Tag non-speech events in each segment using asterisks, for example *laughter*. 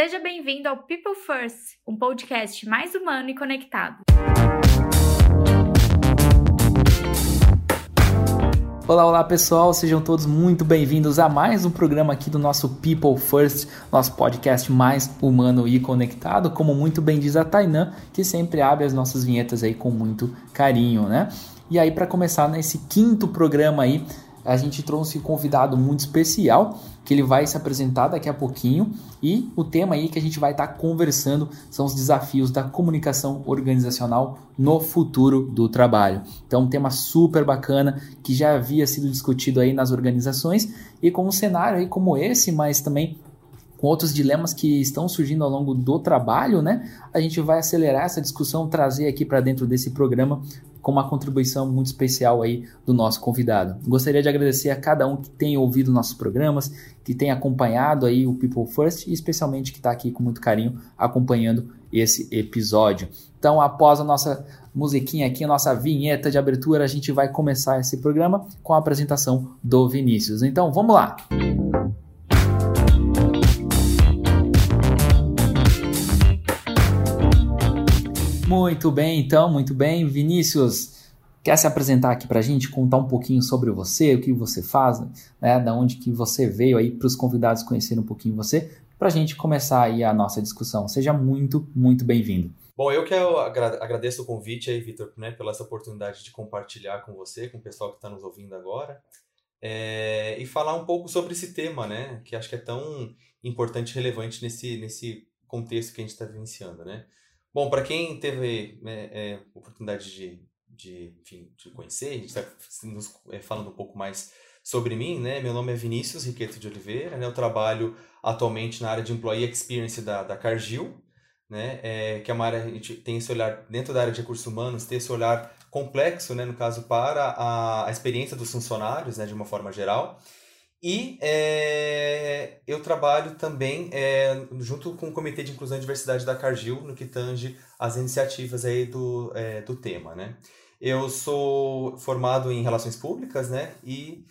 Seja bem-vindo ao People First, um podcast mais humano e conectado. Olá, olá pessoal, sejam todos muito bem-vindos a mais um programa aqui do nosso People First, nosso podcast mais humano e conectado, como muito bem diz a Tainã, que sempre abre as nossas vinhetas aí com muito carinho, né? E aí, para começar nesse quinto programa aí, a gente trouxe um convidado muito especial, que ele vai se apresentar daqui a pouquinho, e o tema aí que a gente vai estar tá conversando são os desafios da comunicação organizacional no futuro do trabalho. Então, um tema super bacana que já havia sido discutido aí nas organizações e com um cenário aí como esse, mas também com outros dilemas que estão surgindo ao longo do trabalho, né? A gente vai acelerar essa discussão, trazer aqui para dentro desse programa com uma contribuição muito especial aí do nosso convidado. Gostaria de agradecer a cada um que tem ouvido nossos programas, que tem acompanhado aí o People First e especialmente que está aqui com muito carinho acompanhando esse episódio. Então, após a nossa musiquinha aqui, a nossa vinheta de abertura, a gente vai começar esse programa com a apresentação do Vinícius. Então, vamos lá! Muito bem, então, muito bem. Vinícius, quer se apresentar aqui para a gente, contar um pouquinho sobre você, o que você faz, né, da onde que você veio aí para os convidados conhecerem um pouquinho você, para a gente começar aí a nossa discussão. Seja muito, muito bem-vindo. Bom, eu que agradeço o convite aí, Vitor, né, pela essa oportunidade de compartilhar com você, com o pessoal que está nos ouvindo agora, é, e falar um pouco sobre esse tema, né, que acho que é tão importante e relevante nesse, nesse contexto que a gente está vivenciando, né. Bom, para quem teve né, é, oportunidade de, de, enfim, de conhecer, a gente está é, falando um pouco mais sobre mim, né? Meu nome é Vinícius Riqueto de Oliveira, né? Eu trabalho atualmente na área de Employee Experience da, da Cargill, né? É, que é uma área, a gente tem esse olhar, dentro da área de recursos humanos, tem esse olhar complexo, né? No caso, para a, a experiência dos funcionários, né? De uma forma geral. E é, eu trabalho também é, junto com o Comitê de Inclusão e Diversidade da Cargill, no que tange as iniciativas aí do, é, do tema, né? Eu sou formado em Relações Públicas, né? E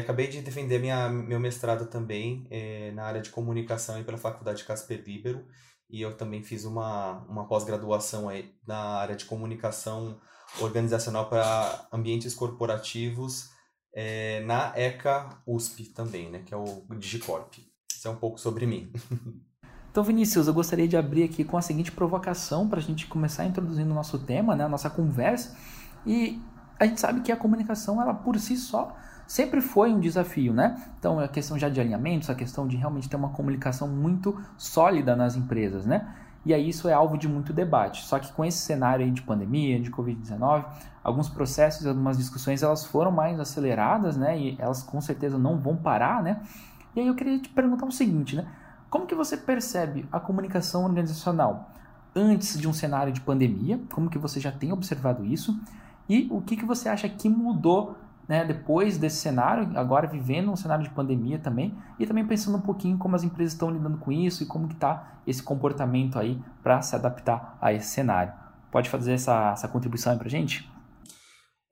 acabei de defender minha, meu mestrado também na área de comunicação aí pela Faculdade Casper Libero. E eu também fiz uma, uma pós-graduação aí na área de comunicação organizacional para ambientes corporativos é, na ECA USP também, né, que é o Digicorp. Isso é um pouco sobre mim. *laughs* Então, Vinícius, eu gostaria de abrir aqui com a seguinte provocação para a gente começar introduzindo o nosso tema, né, a nossa conversa. E a gente sabe que a comunicação, ela por si só, sempre foi um desafio, né? Então, a questão já de alinhamentos, a questão de realmente ter uma comunicação muito sólida nas empresas, né? e aí isso é alvo de muito debate. Só que com esse cenário de pandemia, de Covid-19, alguns processos, algumas discussões, elas foram mais aceleradas, né? E elas com certeza não vão parar, né? E aí eu queria te perguntar o seguinte, né? Como que você percebe a comunicação organizacional antes de um cenário de pandemia? Como que você já tem observado isso? E o que, que você acha que mudou né, depois desse cenário, agora vivendo um cenário de pandemia também, e também pensando um pouquinho como as empresas estão lidando com isso e como que está esse comportamento aí para se adaptar a esse cenário. Pode fazer essa, essa contribuição aí para gente?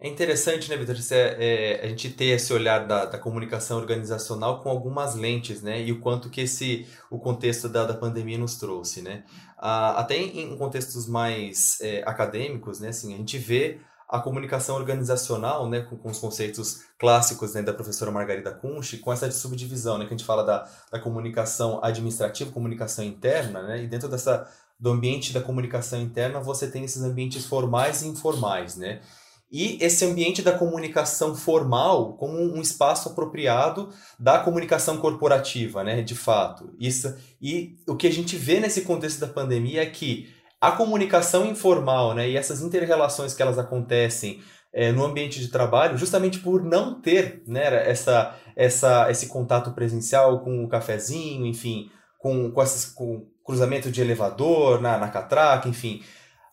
É interessante, né, Vitor, é, é, a gente ter esse olhar da, da, comunicação organizacional com algumas lentes, né, e o quanto que esse, o contexto da, da pandemia nos trouxe, né. Ah, até em contextos mais é, acadêmicos, né, assim, a gente vê a comunicação organizacional, né, com, com os conceitos clássicos né, da professora Margarida Kunsch, com essa subdivisão, né, que a gente fala da, da comunicação administrativa, comunicação interna, né, e dentro dessa do ambiente da comunicação interna você tem esses ambientes formais e informais, né, e esse ambiente da comunicação formal como um espaço apropriado da comunicação corporativa, né, de fato. Isso e o que a gente vê nesse contexto da pandemia é que a comunicação informal né, e essas interrelações que elas acontecem é, no ambiente de trabalho, justamente por não ter né, essa, essa, esse contato presencial com o cafezinho, enfim, com, com, esses, com cruzamento de elevador na, na catraca, enfim.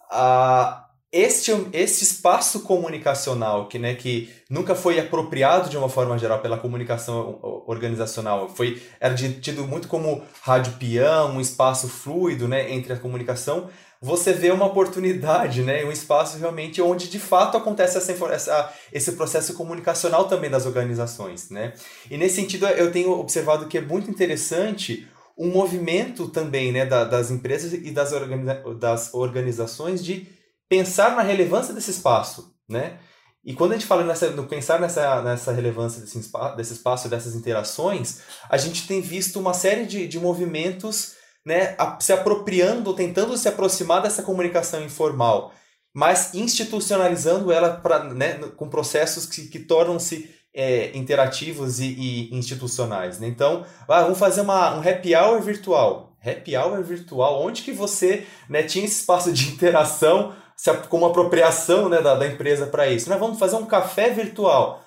A, este, este espaço comunicacional que, né, que nunca foi apropriado de uma forma geral pela comunicação organizacional, foi era tido muito como rádio peão, um espaço fluido né, entre a comunicação, você vê uma oportunidade, né, um espaço realmente onde de fato acontece essa, essa, esse processo comunicacional também das organizações, né? E nesse sentido eu tenho observado que é muito interessante um movimento também né, da, das empresas e das, organiza das organizações de pensar na relevância desse espaço, né? E quando a gente fala nessa, no pensar nessa, nessa relevância desse, desse espaço, dessas interações, a gente tem visto uma série de, de movimentos né, se apropriando, tentando se aproximar dessa comunicação informal, mas institucionalizando ela pra, né, com processos que, que tornam-se é, interativos e, e institucionais. Né? Então, ah, vamos fazer uma, um happy hour virtual. Happy hour virtual, onde que você né, tinha esse espaço de *laughs* interação se, como apropriação né, da, da empresa para isso. Né? Vamos fazer um café virtual.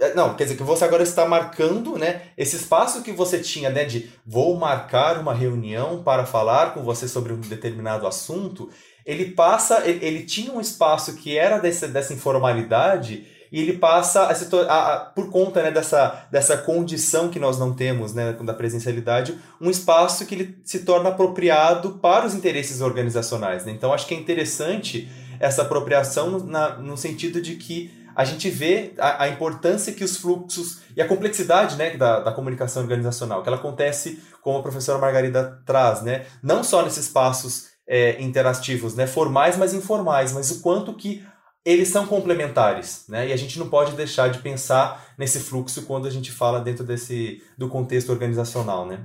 É, não, quer dizer que você agora está marcando né, esse espaço que você tinha né, de vou marcar uma reunião para falar com você sobre um determinado assunto. Ele passa, ele, ele tinha um espaço que era desse, dessa informalidade e ele passa a se a, a, por conta né, dessa, dessa condição que nós não temos né, da presencialidade, um espaço que ele se torna apropriado para os interesses organizacionais. Né? Então, acho que é interessante essa apropriação no, na, no sentido de que a gente vê a, a, importância que os fluxos e a complexidade né, da, da comunicação organizacional, que ela acontece, como a professora Margarida traz, né, não só nesses espaços é, interativos, né, formais, mas informais, mas o quanto que eles são complementares, né? E a gente não pode deixar de pensar nesse fluxo quando a gente fala dentro desse do contexto organizacional, né?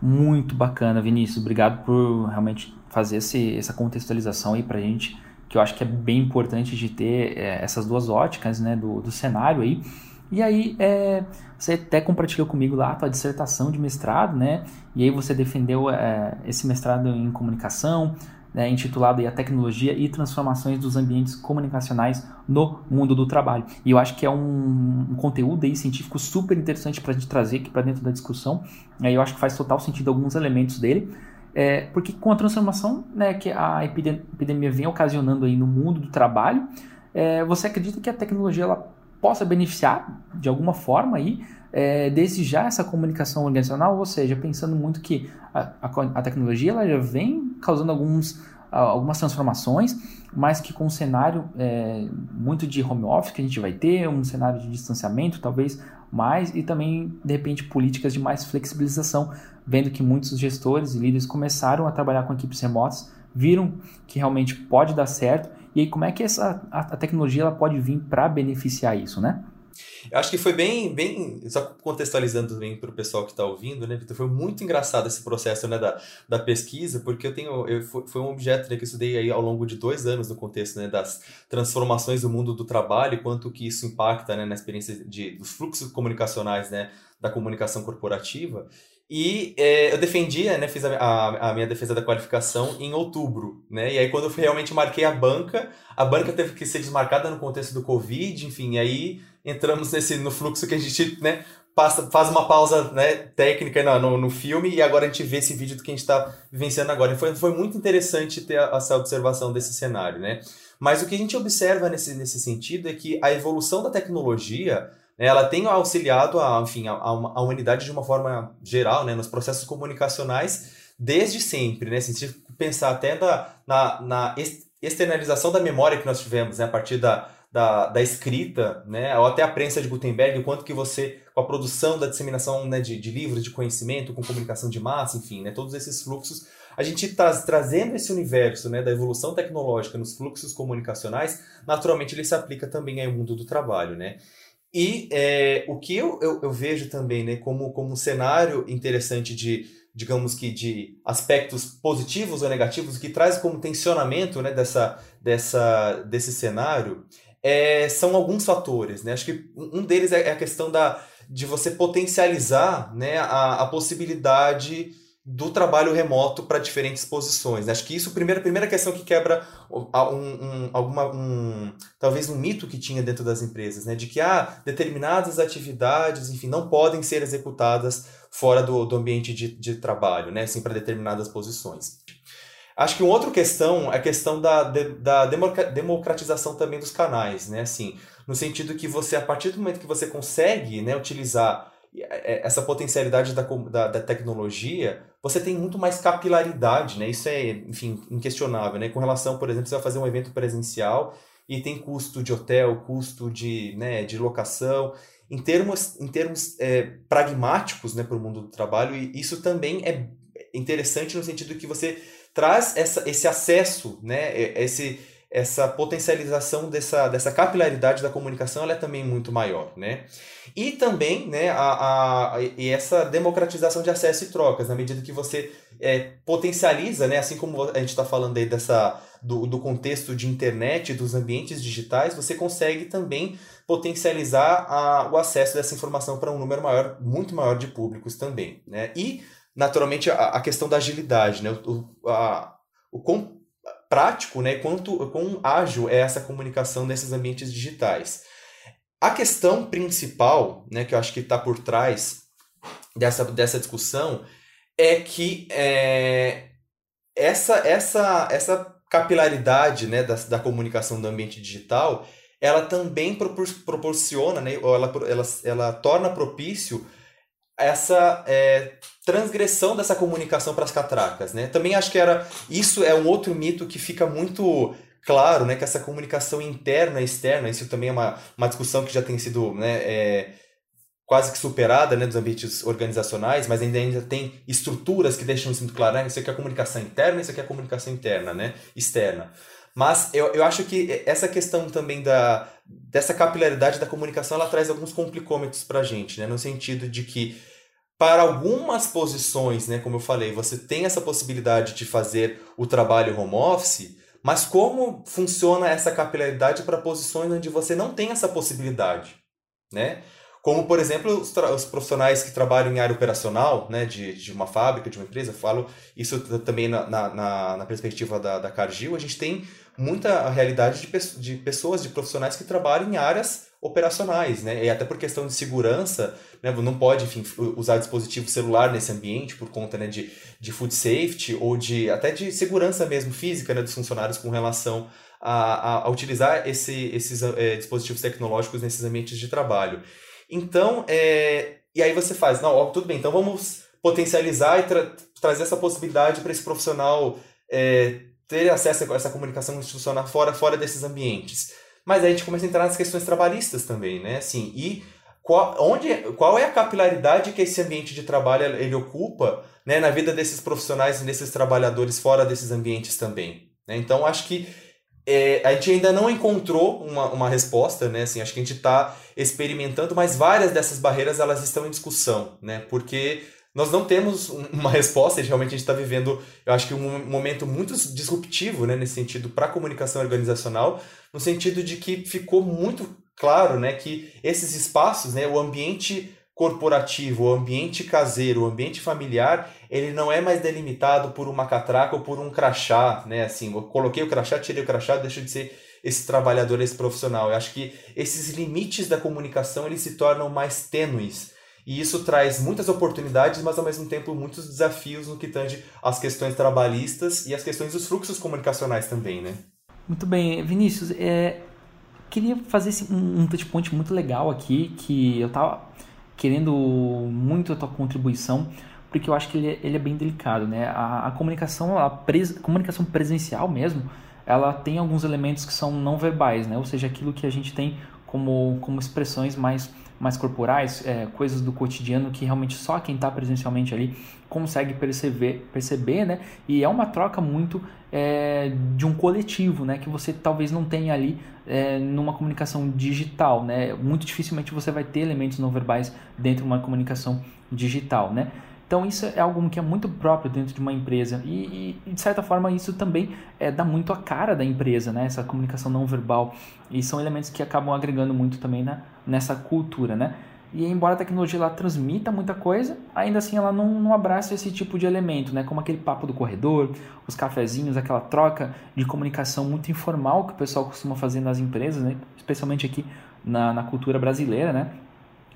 Muito bacana, Vinícius. Obrigado por realmente fazer esse, essa contextualização aí para gente, que eu acho que é bem importante de ter é, essas duas óticas, né, do, do cenário aí. E aí, é, você até compartilhou comigo lá a tua dissertação de mestrado, né? E aí você defendeu é, esse mestrado em comunicação, né, intitulado A Tecnologia e Transformações dos Ambientes Comunicacionais no Mundo do Trabalho. E eu acho que é um, um conteúdo aí científico super interessante para a gente trazer aqui para dentro da discussão. Aí eu acho que faz total sentido alguns elementos dele. É, porque com a transformação né, que a epidemia vem ocasionando aí no mundo do trabalho, é, você acredita que a tecnologia ela possa beneficiar de alguma forma aí é, desde já essa comunicação organizacional, ou seja, pensando muito que a, a, a tecnologia ela já vem causando alguns, algumas transformações, mas que com um cenário é, muito de home office que a gente vai ter, um cenário de distanciamento talvez mais, e também, de repente, políticas de mais flexibilização, vendo que muitos gestores e líderes começaram a trabalhar com equipes remotas, viram que realmente pode dar certo, e aí como é que essa, a, a tecnologia ela pode vir para beneficiar isso, né? Eu acho que foi bem, bem só contextualizando também para o pessoal que está ouvindo, né, Vitor? Foi muito engraçado esse processo né, da, da pesquisa, porque eu tenho, eu, foi um objeto né, que eu estudei aí ao longo de dois anos no contexto né, das transformações do mundo do trabalho e quanto que isso impacta né, na experiência de, dos fluxos comunicacionais né, da comunicação corporativa. E é, eu defendia, né, fiz a, a, a, minha defesa da qualificação em outubro, né? E aí quando eu realmente marquei a banca, a banca teve que ser desmarcada no contexto do Covid, enfim, aí entramos nesse no fluxo que a gente, né, passa, faz uma pausa, né, técnica no, no, no filme e agora a gente vê esse vídeo do que a gente está vivenciando agora. E foi, foi muito interessante ter essa observação desse cenário, né? Mas o que a gente observa nesse, nesse sentido é que a evolução da tecnologia né, ela tem auxiliado a, enfim, a, a, humanidade de uma forma geral, né, nos processos comunicacionais desde sempre, né, se a gente pensar até da, na, na externalização da memória que nós tivemos, né, a partir da, da, da escrita, né, ou até a prensa de Gutenberg, o quanto que você, com a produção da disseminação né, de, de livros, de conhecimento, com comunicação de massa, enfim, né, todos esses fluxos, a gente está trazendo esse universo né, da evolução tecnológica nos fluxos comunicacionais, naturalmente ele se aplica também ao mundo do trabalho, né? E é, o que eu, eu, eu, vejo também né, como, como um cenário interessante de, digamos que, de aspectos positivos ou negativos, que traz como tensionamento né, dessa, dessa, desse cenário, é, são alguns fatores. Né? Acho que um deles é, é a questão da, de você potencializar né, a, a possibilidade do trabalho remoto para diferentes posições. Né? Acho que isso, primeira, primeira questão que quebra um, um, alguma, um, talvez um mito que tinha dentro das empresas, né? de que ah, determinadas atividades, enfim, não podem ser executadas fora do, do ambiente de, de trabalho, né? assim, para determinadas posições. Acho que uma outra questão é a questão da, da democratização também dos canais, né? Assim, no sentido que você, a partir do momento que você consegue né, utilizar é, essa potencialidade da, da, da, tecnologia, você tem muito mais capilaridade, né? Isso é, enfim, inquestionável, né? Com relação, por exemplo, você vai fazer um evento presencial e tem custo de hotel, custo de, né, de locação, em termos, em termos é, pragmáticos né, para o mundo do trabalho, e isso também é interessante no sentido que você traz essa, esse acesso, né, esse, essa potencialização dessa, dessa capilaridade da comunicação ela é também muito maior, né? E também, né, a, a, e essa democratização de acesso e trocas, na medida que você é, potencializa, né, assim como a gente está falando aí dessa, do, do contexto de internet, dos ambientes digitais, você consegue também potencializar a, o acesso dessa informação para um número maior, muito maior de públicos também, né? E, naturalmente, a, a questão da agilidade, né? O, a, o quão prático, né, quanto quão ágil é essa comunicação nesses ambientes digitais. A questão principal, né, que eu acho que está por trás dessa, dessa discussão é que é, essa, essa, essa capilaridade né, da, da comunicação do ambiente digital ela também propor, proporciona, né, ela, ela, ela torna propício essa é, transgressão dessa comunicação para as catracas, né? Também acho que era isso é um outro mito que fica muito claro, né? Que essa comunicação interna e externa, isso também é uma, uma discussão que já tem sido, né? É, quase que superada, né? Dos ambientes organizacionais, mas ainda, ainda tem estruturas que deixam isso muito claro, né? Isso aqui é a comunicação interna, isso aqui é a comunicação interna, né? Externa. Mas eu, eu acho que essa questão também da, dessa capilaridade da comunicação, ela traz alguns complicômetros para a gente, né? No sentido de que para algumas posições, né, como eu falei, você tem essa possibilidade de fazer o trabalho home office, mas como funciona essa capilaridade para posições onde você não tem essa possibilidade, né? Como, por exemplo, os, os, profissionais que trabalham em área operacional, né, de, de uma fábrica, de uma empresa, falo isso também na, na, na perspectiva da, da Cargill, a gente tem muita realidade de, de pessoas, de profissionais que trabalham em áreas operacionais, né? E até por questão de segurança, né? Não pode, enfim, usar dispositivo celular nesse ambiente por conta né, de, de food safety ou de até de segurança mesmo física né, dos funcionários com relação a, a, a utilizar esse, esses é, dispositivos tecnológicos nesses ambientes de trabalho. Então, é, e aí você faz, não, ó, tudo bem, então vamos potencializar e tra trazer essa possibilidade para esse profissional é, ter acesso a essa comunicação institucional fora, fora desses ambientes. Mas aí a gente começa a entrar nas questões trabalhistas também, né? Assim, e qual, onde, qual é a capilaridade que esse ambiente de trabalho ele ocupa né, na vida desses profissionais e desses trabalhadores fora desses ambientes também? Né? Então, acho que é, a gente ainda não encontrou uma, uma resposta, né? Assim, acho que a gente está experimentando, mas várias dessas barreiras elas estão em discussão, né? Porque nós não temos uma resposta, realmente a gente está vivendo, eu acho que um momento muito disruptivo, né, nesse sentido, para a comunicação organizacional, no sentido de que ficou muito claro, né, que esses espaços, né, o ambiente corporativo, o ambiente caseiro, o ambiente familiar, ele não é mais delimitado por uma catraca ou por um crachá, né? Assim, eu coloquei o crachá, tirei o crachá, deixa de ser esse trabalhador, esse profissional. Eu acho que esses limites da comunicação eles se tornam mais tênues. E isso traz muitas oportunidades, mas ao mesmo tempo muitos desafios no que tange as questões trabalhistas e as questões dos fluxos comunicacionais também, né? Muito bem, Vinícius, é, queria fazer um, um touchpoint muito legal aqui, que eu tava querendo muito a tua contribuição, porque eu acho que ele, é, ele é bem delicado, né? A, a comunicação, a, pres, comunicação presencial mesmo, ela tem alguns elementos que são não verbais, né? Ou seja, aquilo que a gente tem como, como expressões mais, mais corporais, é, coisas do cotidiano que realmente só quem está presencialmente ali consegue perceber, perceber, né? E é uma troca muito é, de um coletivo, né? Que você talvez não tenha ali é, numa comunicação digital, né? Muito dificilmente você vai ter elementos não verbais dentro de uma comunicação digital, né? Então isso é algo que é muito próprio dentro de uma empresa e, e de certa forma isso também é, dá muito a cara da empresa, né? Essa comunicação não verbal e são elementos que acabam agregando muito também na, nessa cultura, né? E embora a tecnologia ela transmita muita coisa, ainda assim ela não, não abraça esse tipo de elemento, né? Como aquele papo do corredor, os cafezinhos, aquela troca de comunicação muito informal que o pessoal costuma fazer nas empresas, né? Especialmente aqui na, na cultura brasileira, né?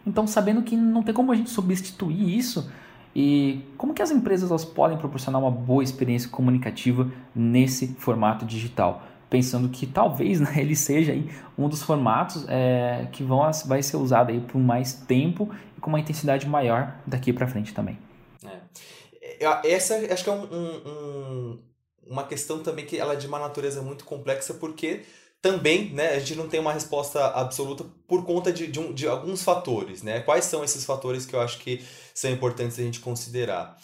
Então, sabendo que não tem como a gente substituir isso, e como que as empresas elas podem proporcionar uma boa experiência comunicativa nesse formato digital? Pensando que talvez né, *laughs* ele seja aí um dos formatos é, que vão, vai ser usado aí por mais tempo e com uma intensidade maior daqui para frente também. É. Essa acho que é um, um, uma questão também que ela é de uma natureza muito complexa porque também, né, a gente não tem uma resposta absoluta por conta de, de, um, de, alguns fatores, né? Quais são esses fatores que eu acho que são importantes a gente considerar?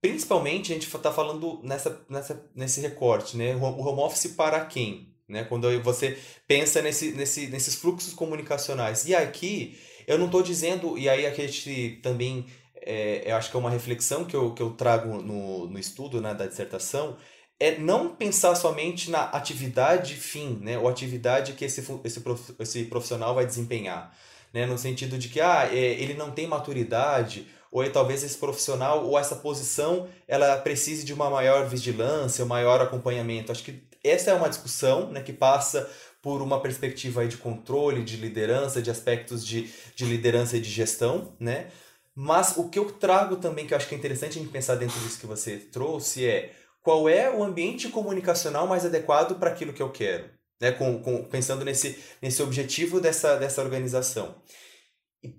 Principalmente, a gente está falando nessa, nessa, nesse recorte, né? O home office para quem? Né? Quando você pensa nesse, nesse, nesses fluxos comunicacionais. E aqui, eu não estou dizendo, e aí a gente também, é, eu acho que é uma reflexão que eu, que eu trago no, no estudo né, da dissertação, é não pensar somente na atividade fim, né, ou atividade que esse, esse, esse profissional vai desempenhar, né, no sentido de que ah, é, ele não tem maturidade, ou talvez esse profissional ou essa posição ela precise de uma maior vigilância, um maior acompanhamento. Acho que essa é uma discussão né, que passa por uma perspectiva de controle, de liderança, de aspectos de, de liderança e de gestão, né? Mas o que eu trago também, que eu acho que é interessante a gente pensar dentro disso que você trouxe, é qual é o ambiente comunicacional mais adequado para aquilo que eu quero, né? Com, com, pensando nesse, nesse objetivo dessa, dessa organização.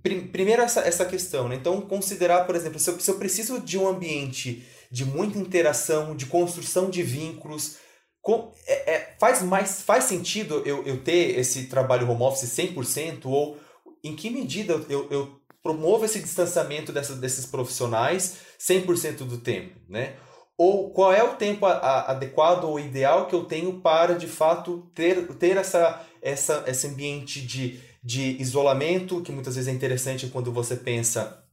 Prim, primeiro essa, essa questão, né? Então, considerar, por exemplo, se eu, se eu preciso de um ambiente de muita interação, de construção de vínculos, com, é, é, faz, mais, faz sentido eu, eu ter esse trabalho home office 100% ou em que medida eu, eu promovo esse distanciamento dessa, desses profissionais 100% do tempo, né? Ou qual é o tempo a, a, adequado ou ideal que eu tenho para, de fato, ter, ter essa, essa, esse ambiente de, de isolamento, que muitas vezes é interessante quando você pensa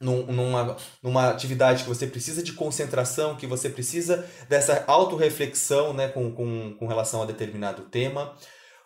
num, numa, numa atividade que você precisa de concentração, que você precisa dessa autorreflexão né, com, com, com relação a determinado tema.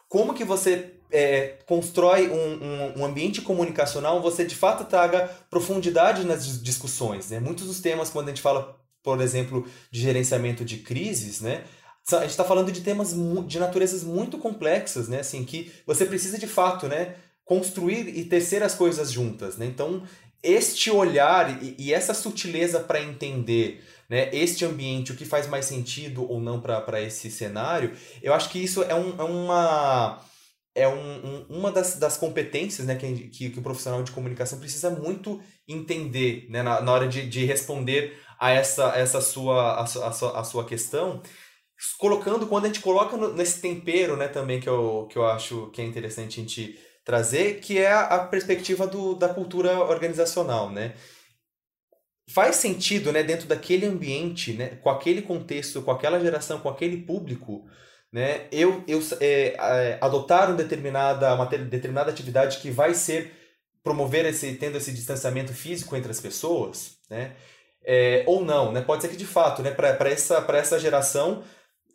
Como que você é, constrói um, um, um, ambiente comunicacional, você de fato traga profundidade nas discussões. Né? Muitos dos temas, quando a gente fala, por exemplo, de gerenciamento de crises, né? A gente está falando de temas de naturezas muito complexas, né? assim, que você precisa de fato né, construir e tecer as coisas juntas. Né? Então, este olhar e, e essa sutileza para entender né, este ambiente, o que faz mais sentido ou não para esse cenário, eu acho que isso é, um, é uma é um, um, uma das, das competências né, que, que, que, o profissional de comunicação precisa muito entender né, na, na hora de, de responder a essa, essa sua, a, a, sua, a sua questão. Colocando, quando a gente coloca no, nesse tempero né, também que eu, que eu acho que é interessante a gente trazer, que é a perspectiva do, da cultura organizacional, né? Faz sentido, né, dentro daquele ambiente, né, com aquele contexto, com aquela geração, com aquele público, né, eu, eu é, adotar uma determinada, uma determinada atividade que vai ser promover esse, tendo esse distanciamento físico entre as pessoas, né, é, ou não, né, pode ser que de fato, né, para essa, essa geração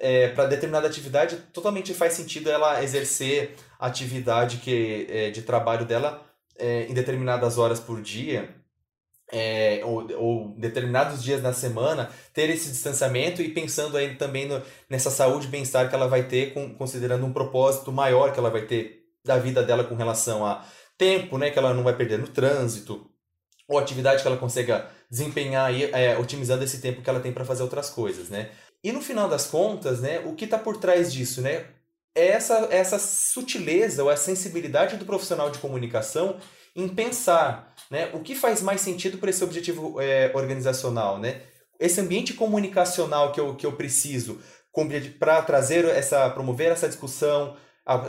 é, para determinada atividade, totalmente faz sentido ela exercer a atividade que, é, de trabalho dela é, em determinadas horas por dia, é, ou, ou determinados dias na semana, ter esse distanciamento e pensando aí também no, nessa saúde e bem-estar que ela vai ter, com, considerando um propósito maior que ela vai ter da vida dela com relação a tempo, né, que ela não vai perder no trânsito, ou atividade que ela consiga desempenhar aí, é, otimizando esse tempo que ela tem para fazer outras coisas, né? E no final das contas, né, o que está por trás disso, né? É essa, essa sutileza ou a sensibilidade do profissional de comunicação em pensar né, o que faz mais sentido para esse objetivo é, organizacional. Né? Esse ambiente comunicacional que eu, que eu preciso para trazer essa, promover essa discussão,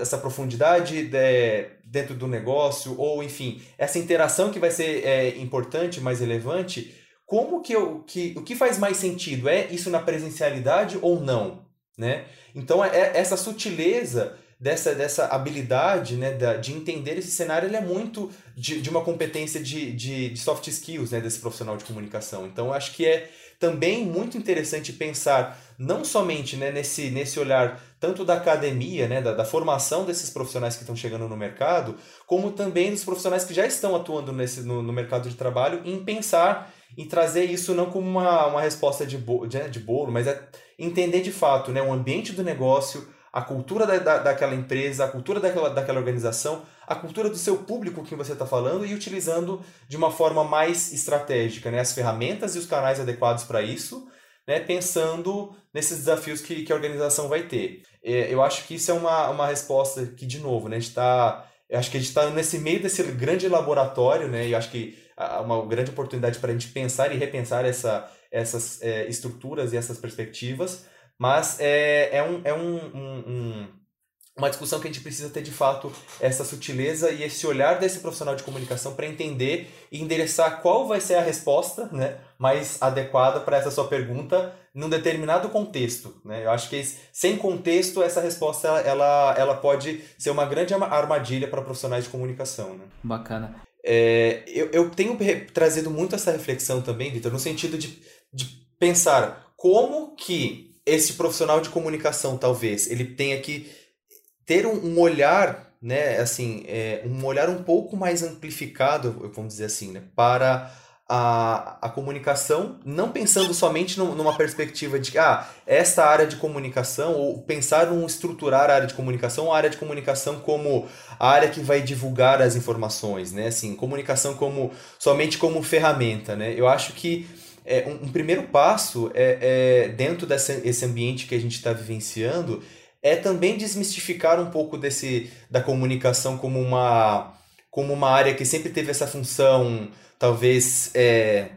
essa profundidade de, dentro do negócio, ou enfim, essa interação que vai ser é, importante, mais relevante, como que eu que o que faz mais sentido é isso na presencialidade ou não, né? Então é, é essa sutileza dessa, dessa habilidade né, de entender esse cenário ele é muito de, de uma competência de, de, de soft skills né, desse profissional de comunicação. Então acho que é também muito interessante pensar não somente né, nesse, nesse olhar tanto da academia, né, da, da formação desses profissionais que estão chegando no mercado, como também dos profissionais que já estão atuando nesse, no, no mercado de trabalho em pensar e trazer isso não como uma, uma resposta de, bo, de, de bolo, mas é entender de fato né, o ambiente do negócio, a cultura da, da, daquela empresa, a cultura daquela, daquela organização, a cultura do seu público que você está falando e utilizando de uma forma mais estratégica né, as ferramentas e os canais adequados para isso, né, pensando nesses desafios que, que a organização vai ter. É, eu acho que isso é uma, uma resposta que, de novo, né, a gente está. Acho que a gente está nesse meio desse grande laboratório, né? E acho que uma grande oportunidade para a gente pensar e repensar essa, essas é, estruturas e essas perspectivas, mas é, é, um, é um, um, um uma discussão que a gente precisa ter de fato essa sutileza e esse olhar desse profissional de comunicação para entender e endereçar qual vai ser a resposta né, mais adequada para essa sua pergunta num determinado contexto. Né? Eu acho que sem contexto essa resposta ela, ela pode ser uma grande armadilha para profissionais de comunicação. Né? Bacana. É, eu, eu tenho trazido muito essa reflexão também, Vitor, no sentido de, de pensar como que esse profissional de comunicação talvez ele tenha que ter um, um olhar, né, assim, é, um olhar um pouco mais amplificado, vamos dizer assim, né, para a, a comunicação, não pensando somente no, numa perspectiva de ah, esta área de comunicação, ou pensar em estruturar a área de comunicação, a área de comunicação como a área que vai divulgar as informações, né? Assim, comunicação como somente como ferramenta, né? Eu acho que é, um, um primeiro passo é, é dentro desse ambiente que a gente está vivenciando é também desmistificar um pouco desse da comunicação como uma como uma área que sempre teve essa função talvez é,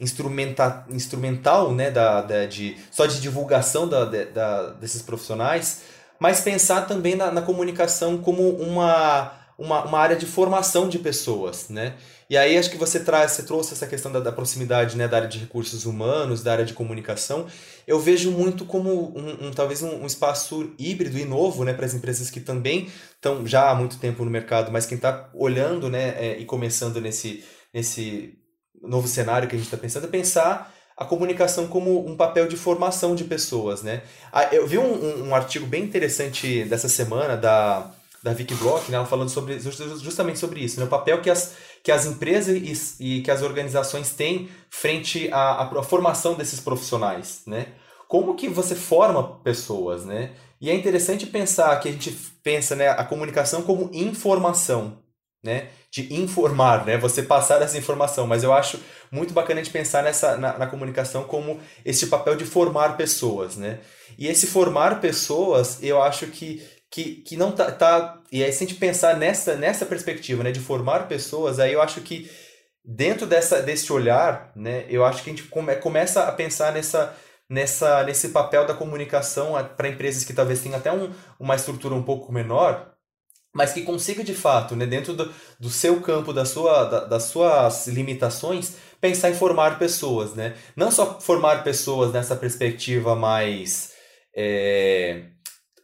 instrumenta, instrumental né da, da, de só de divulgação da, da, desses profissionais mas pensar também na, na comunicação como uma, uma, uma área de formação de pessoas né e aí acho que você traz, você trouxe essa questão da, da proximidade, né, da área de recursos humanos, da área de comunicação. Eu vejo muito como um, um talvez um, um, espaço híbrido e novo, né, para as empresas que também estão já há muito tempo no mercado, mas quem está olhando, né, é, e começando nesse nesse novo cenário que a gente está pensando, é pensar a comunicação como um papel de formação de pessoas, né? Ah, eu vi um, um artigo bem interessante dessa semana da da Vicky Block, né, ela falando sobre, justamente sobre isso, né, o papel que as, que as empresas e, e que as organizações têm frente à, à, formação desses profissionais, né? Como que você forma pessoas, né? E é interessante pensar que a gente pensa né, a comunicação como informação, né? De informar, né? Você passar essa informação. Mas eu acho muito bacana de pensar nessa, na, na comunicação como esse papel de formar pessoas, né? E esse formar pessoas, eu acho que que, que não tá, tá. E aí, se a gente pensar nessa, nessa perspectiva, né, de formar pessoas, aí eu acho que dentro dessa, desse olhar, né, eu acho que a gente come, começa a pensar nessa, nessa, nesse papel da comunicação para empresas que talvez tenham até um, uma estrutura um pouco menor, mas que consiga de fato, né, dentro do, do seu campo, da sua, da, das suas limitações, pensar em formar pessoas. Né? Não só formar pessoas nessa perspectiva mais. É,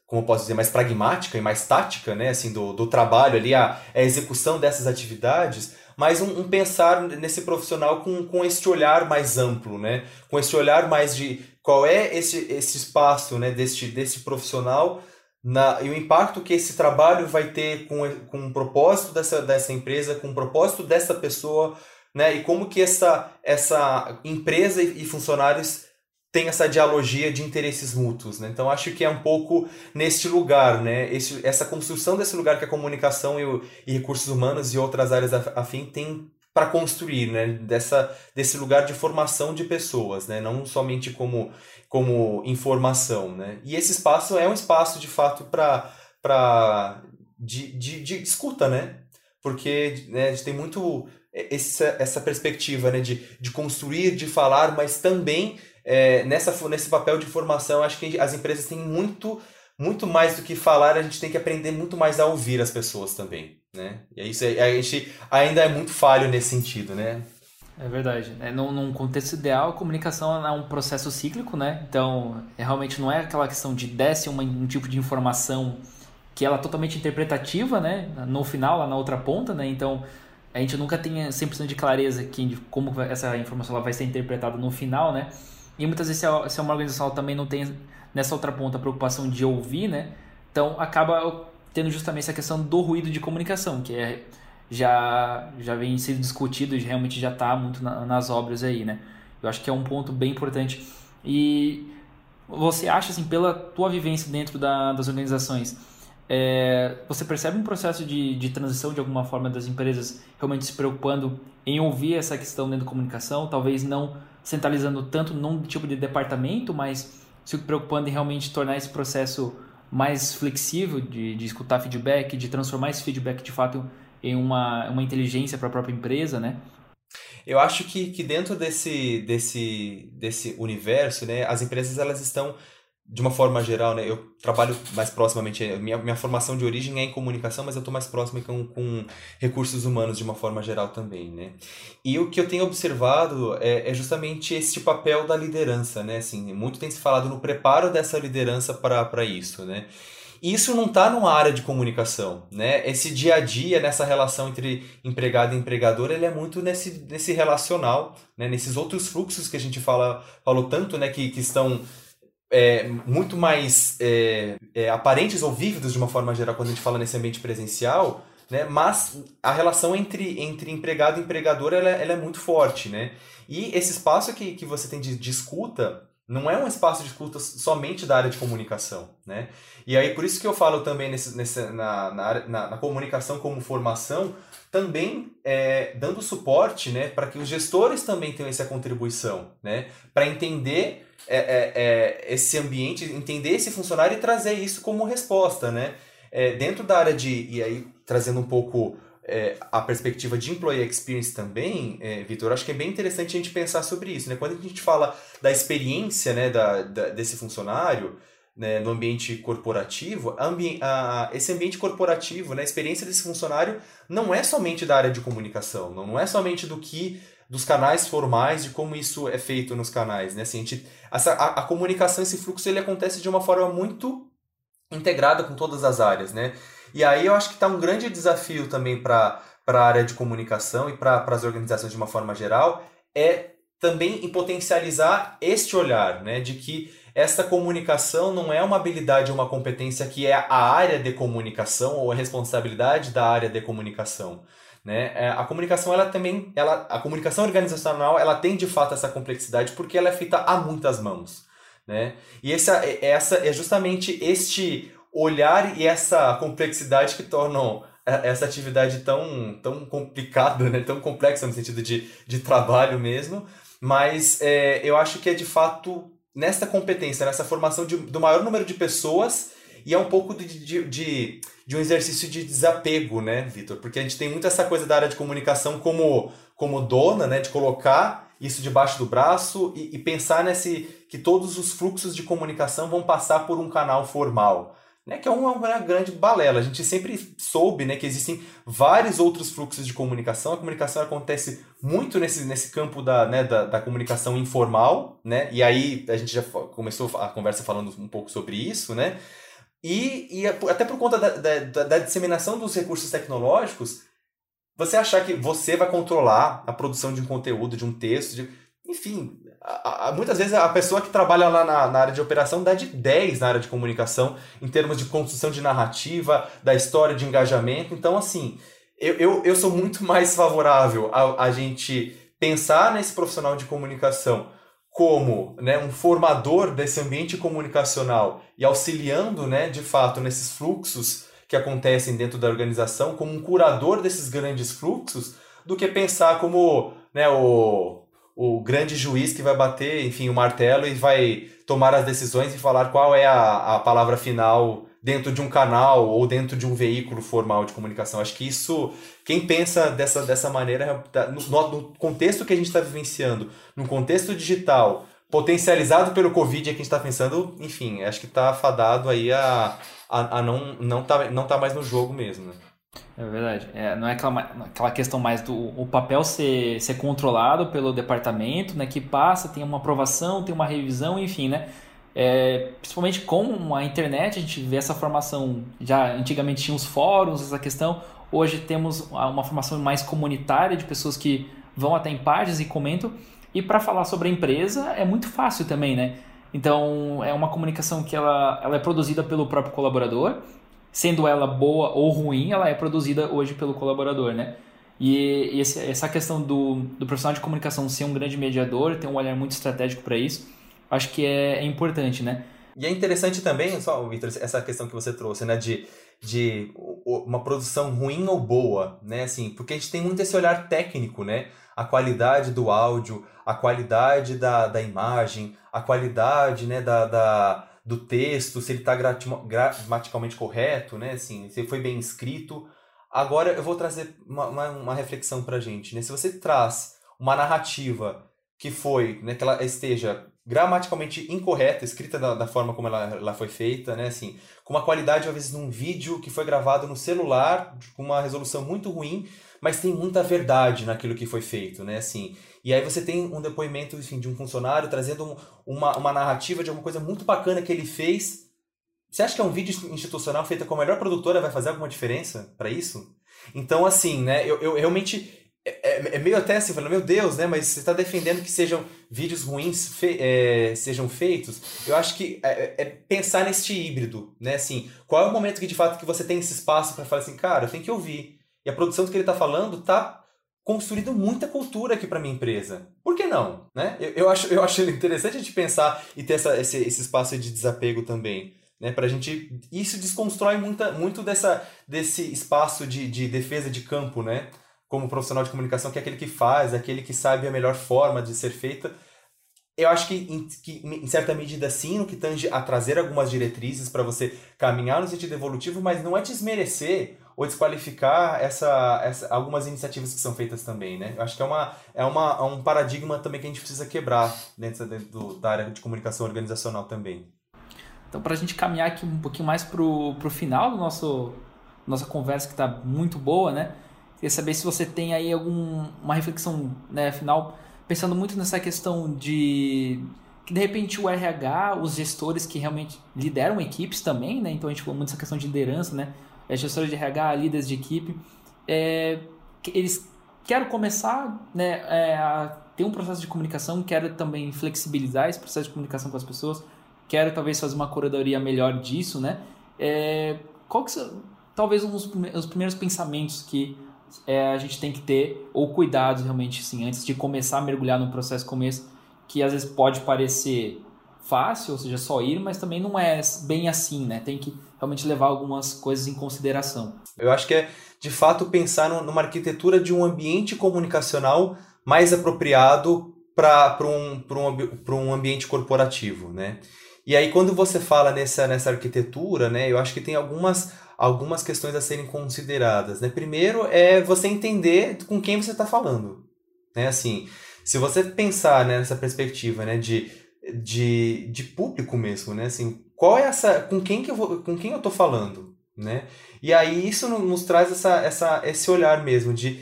como eu posso dizer, mais pragmática e mais tática, né, assim, do, do trabalho ali, a, a execução dessas atividades, mas um, um, pensar nesse profissional com, com este olhar mais amplo, né, com esse olhar mais de qual é esse, esse espaço, né, deste, desse profissional na, e o impacto que esse trabalho vai ter com, com o propósito dessa, dessa empresa, com o propósito dessa pessoa, né, e como que essa, essa empresa e funcionários tem essa dialogia de interesses mútuos, né? Então acho que é um pouco neste lugar, né? Esse, essa construção desse lugar que a comunicação e, o, e recursos humanos e outras áreas afim tem para construir, né? Dessa, desse lugar de formação de pessoas, né? Não somente como, como informação, né? E esse espaço é um espaço de fato para de, de, de escuta, né? Porque né, a gente tem muito essa, essa perspectiva né, de, de construir, de falar, mas também é, nessa, nesse papel de formação, acho que as empresas têm muito, muito mais do que falar, a gente tem que aprender muito mais a ouvir as pessoas também, né? E é isso, a gente ainda é muito falho nesse sentido, né? É verdade. É, num, num, contexto ideal, a comunicação é um processo cíclico, né? Então, é, realmente não é aquela questão de desce uma, um tipo de informação que ela é totalmente interpretativa, né? No final, lá na outra ponta, né? Então, a gente nunca tem 100% de clareza que, de como essa informação ela vai ser interpretada no final, né? E muitas vezes, se uma organização também não tem nessa outra ponta a preocupação de ouvir, né? Então acaba tendo justamente essa questão do ruído de comunicação, que é, já, já vem sendo discutido e realmente já está muito na, nas obras aí, né? Eu acho que é um ponto bem importante. E você acha, assim, pela tua vivência dentro da, das organizações, é, você percebe um processo de, de transição de alguma forma das empresas realmente se preocupando em ouvir essa questão dentro da comunicação, talvez não centralizando tanto num tipo de departamento, mas se preocupando em realmente tornar esse processo mais flexível de, de escutar feedback, de transformar esse feedback de fato em uma, uma inteligência para a própria empresa, né? Eu acho que, que dentro desse, desse, desse universo, né, as empresas elas estão de uma forma geral, né, eu trabalho mais proximamente, minha, minha formação de origem é em comunicação, mas eu estou mais próximo com, com recursos humanos de uma forma geral também, né. E o que eu tenho observado é, é justamente este papel da liderança, né, assim, muito tem se falado no preparo dessa liderança para isso, né. E isso não está numa área de comunicação, né? Esse dia a dia, nessa relação entre empregado e empregador, ele é muito nesse, nesse relacional, né? Nesses outros fluxos que a gente fala, falou tanto, né? Que, que estão é, muito mais é, é, aparentes ou vívidos de uma forma geral quando a gente fala nesse ambiente presencial, né? mas a relação entre, entre empregado e empregador ela, ela é muito forte. Né? E esse espaço que, que você tem de, de escuta não é um espaço de escuta somente da área de comunicação. Né? E aí por isso que eu falo também nesse, nesse, na, na, na, na comunicação como formação, também é, dando suporte né, para que os gestores também tenham essa contribuição, né, para entender é, é, é, esse ambiente, entender esse funcionário e trazer isso como resposta, né? É, dentro da área de, e aí trazendo um pouco é, a perspectiva de employee experience também, é, Vitor, acho que é bem interessante a gente pensar sobre isso, né? Quando a gente fala da experiência, né, da, da desse funcionário, né, no ambiente corporativo, ambi a, esse ambiente corporativo, né, a experiência desse funcionário não é somente da área de comunicação, não, não é somente do que dos canais formais, de como isso é feito nos canais, né? Assim, a, gente, essa, a, a comunicação, esse fluxo, ele acontece de uma forma muito integrada com todas as áreas, né? E aí eu acho que está um grande desafio também para a área de comunicação e para as organizações de uma forma geral, é também em potencializar este olhar, né? De que essa comunicação não é uma habilidade ou uma competência que é a área de comunicação ou a responsabilidade da área de comunicação. Né? É, a comunicação ela também, ela, a comunicação organizacional ela tem de fato essa complexidade porque ela é feita a muitas mãos. Né? E essa, essa é justamente este olhar e essa complexidade que tornam é, essa atividade tão, tão complicada, né? tão complexa no sentido de, de trabalho mesmo, mas é, eu acho que é de fato nessa competência, nessa formação de, do maior número de pessoas e é um pouco de, de, de, de um exercício de desapego, né, Vitor? Porque a gente tem muito essa coisa da área de comunicação como, como dona, né, de colocar isso debaixo do braço e, e pensar nesse que todos os fluxos de comunicação vão passar por um canal formal. Né, que é uma, uma, grande balela. A gente sempre soube né, que existem vários outros fluxos de comunicação. A comunicação acontece muito nesse, nesse campo da, né, da, da comunicação informal, né? E aí a gente já começou a conversa falando um pouco sobre isso, né? E, e é até por conta da, da, da disseminação dos recursos tecnológicos, você achar que você vai controlar a produção de um conteúdo, de um texto, de, enfim, a, a, muitas vezes a pessoa que trabalha lá na, na, área de operação dá de 10 na área de comunicação, em termos de construção de narrativa, da história de engajamento. Então, assim, eu, eu, eu sou muito *laughs* mais favorável a, a gente pensar nesse profissional de comunicação como né, um formador desse ambiente comunicacional e auxiliando, né, de fato, nesses fluxos que acontecem dentro da organização, como um curador desses grandes fluxos, do que pensar como né, o, o grande juiz que vai bater, enfim, o martelo e vai tomar as decisões e falar qual é a, a palavra final dentro de um canal ou dentro de um veículo formal de comunicação. Acho que isso, quem pensa dessa, dessa maneira, no, no contexto que a gente está vivenciando, no contexto digital, potencializado pelo Covid, é que a gente está pensando, enfim, acho que está fadado aí a, a, a, não não tá, não tá mais no jogo mesmo. Né? É verdade. É, não é aquela, aquela questão mais do o papel ser, ser controlado pelo departamento, né, que passa, tem uma aprovação, tem uma revisão, enfim, né? É, principalmente com a internet, a gente vê essa formação. Já antigamente tinha os fóruns, essa questão. Hoje temos uma formação mais comunitária de pessoas que vão até em páginas e comentam. E para falar sobre a empresa é muito fácil também, né? Então é uma comunicação que ela, ela é produzida pelo próprio colaborador, sendo ela boa ou ruim, ela é produzida hoje pelo colaborador, né? E esse, essa questão do, do profissional de comunicação ser um grande mediador, ter um olhar muito estratégico para isso, acho que é, é importante, né? E é interessante também, só, Victor, essa questão que você trouxe, né, de, de uma produção ruim ou boa, né, assim, porque a gente tem muito esse olhar técnico, né, a qualidade do áudio, a qualidade da, da imagem, a qualidade, né, da, da do texto, se ele está gramaticalmente correto, né, assim, se foi bem escrito. Agora eu vou trazer uma, uma, uma reflexão para a gente, né, se você traz uma narrativa que foi, né, que ela esteja gramaticalmente incorreta, escrita da, da forma como ela, ela foi feita, né? Assim, com uma qualidade, às vezes, num vídeo que foi gravado no celular, com uma resolução muito ruim, mas tem muita verdade naquilo que foi feito, né? Assim, e aí você tem um depoimento enfim, de um funcionário trazendo um, uma, uma narrativa de alguma coisa muito bacana que ele fez. Você acha que é um vídeo institucional feito com a melhor produtora vai fazer alguma diferença para isso? Então, assim, né, eu, eu realmente é, é, é, meio até assim, falando, meu Deus, né? Mas você está defendendo que sejam vídeos ruins fe é, sejam feitos. Eu acho que é, é, pensar neste híbrido, né? Assim, qual é o momento que de fato que você tem esse espaço para falar assim, cara, eu tenho que ouvir. E a produção do que ele está falando tá construindo muita cultura aqui para minha empresa. Por que não? Né? Eu, eu, acho, eu acho interessante a gente pensar e ter essa, esse, esse espaço de desapego também. Né, pra gente. Isso desconstrói muita, muito dessa, desse espaço de, de defesa de campo, né? Como profissional de comunicação, que é aquele que faz, aquele que sabe a melhor forma de ser feita. Eu acho que em, que, em certa medida, sim, no que tange a trazer algumas diretrizes para você caminhar no sentido evolutivo, mas não é desmerecer ou desqualificar essa, essa, algumas iniciativas que são feitas também, né? Eu acho que é, uma, é, uma, é um paradigma também que a gente precisa quebrar dentro, dentro do, da área de comunicação organizacional também. Então, para a gente caminhar aqui um pouquinho mais para o final do nosso nossa conversa, que está muito boa, né? Queria saber se você tem aí alguma reflexão né, final, pensando muito nessa questão de que de repente o RH, os gestores que realmente lideram equipes também, né? Então a gente falou muito dessa questão de liderança, né? é, gestores de RH, líderes de equipe, é, eles querem começar né, é, a ter um processo de comunicação, querem também flexibilizar esse processo de comunicação com as pessoas, querem talvez fazer uma curadoria melhor disso, né? É, qual que são, talvez um os primeiros pensamentos que é, a gente tem que ter, ou cuidados realmente, assim, antes de começar a mergulhar no processo começo, que às vezes pode parecer fácil, ou seja, só ir, mas também não é bem assim, né? Tem que realmente levar algumas coisas em consideração. Eu acho que é, de fato, pensar numa arquitetura de um ambiente comunicacional mais apropriado para um, um, um ambiente corporativo, né? E aí, quando você fala nessa, nessa arquitetura, né, eu acho que tem algumas, algumas questões a serem consideradas. Né? Primeiro é você entender com quem você está falando. Né? Assim, se você pensar né, nessa perspectiva né, de de, de público mesmo, né? Assim, qual é essa, com quem que eu vou, com quem eu tô falando, né? E aí isso nos traz essa, essa, esse olhar mesmo de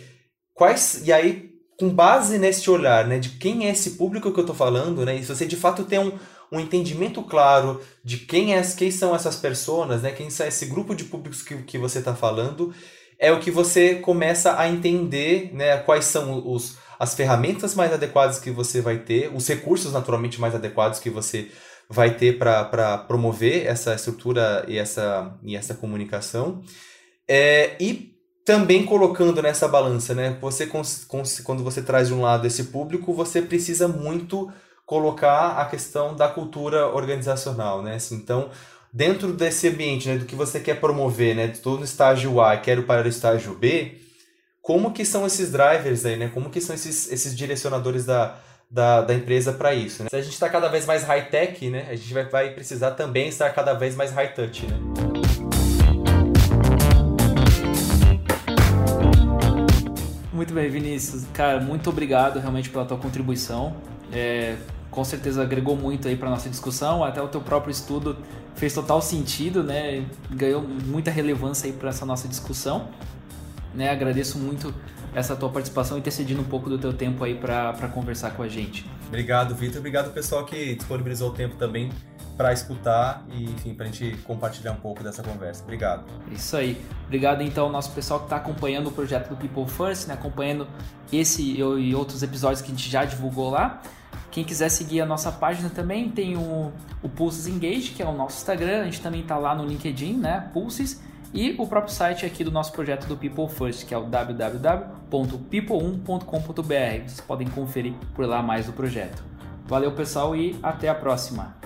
quais, e aí com base nesse olhar, né, de quem é esse público que eu tô falando, né? E se você de fato tem um, um entendimento claro de quem, é, quem são essas pessoas, né? Quem são esse grupo de públicos que, que você está falando, é o que você começa a entender, né? Quais são os as ferramentas mais adequadas que você vai ter, os recursos naturalmente mais adequados que você vai ter para promover essa estrutura e essa, e essa comunicação. É, e também colocando nessa balança, né? Você quando você traz de um lado esse público, você precisa muito colocar a questão da cultura organizacional, né? Assim, então, dentro desse ambiente, né, do que você quer promover, né? Estou no estágio A, quero para o estágio B, como que são esses drivers aí, né? Como que são esses, esses direcionadores da, da, da empresa para isso, né? Se a gente está cada vez mais high-tech, né? A gente vai, vai precisar também estar cada vez mais high-touch, né? Muito bem, Vinícius. Cara, muito obrigado realmente pela tua contribuição. É, com certeza agregou muito aí para nossa discussão. Até o teu próprio estudo fez total sentido, né? Ganhou muita relevância aí para essa nossa discussão. Né? Agradeço muito essa tua participação e ter cedido um pouco do teu tempo aí para conversar com a gente. Obrigado, Vitor. Obrigado, pessoal, que disponibilizou o tempo também para escutar e, enfim, para a gente compartilhar um pouco dessa conversa. Obrigado. Isso aí. Obrigado, então, ao nosso pessoal que está acompanhando o projeto do People First, né? acompanhando esse e outros episódios que a gente já divulgou lá. Quem quiser seguir a nossa página também, tem o, o Pulses Engage, que é o nosso Instagram. A gente também está lá no LinkedIn, né? Pulses e o próprio site aqui do nosso projeto do People First, que é o www.people1.com.br. Vocês podem conferir por lá mais do projeto. Valeu, pessoal, e até a próxima!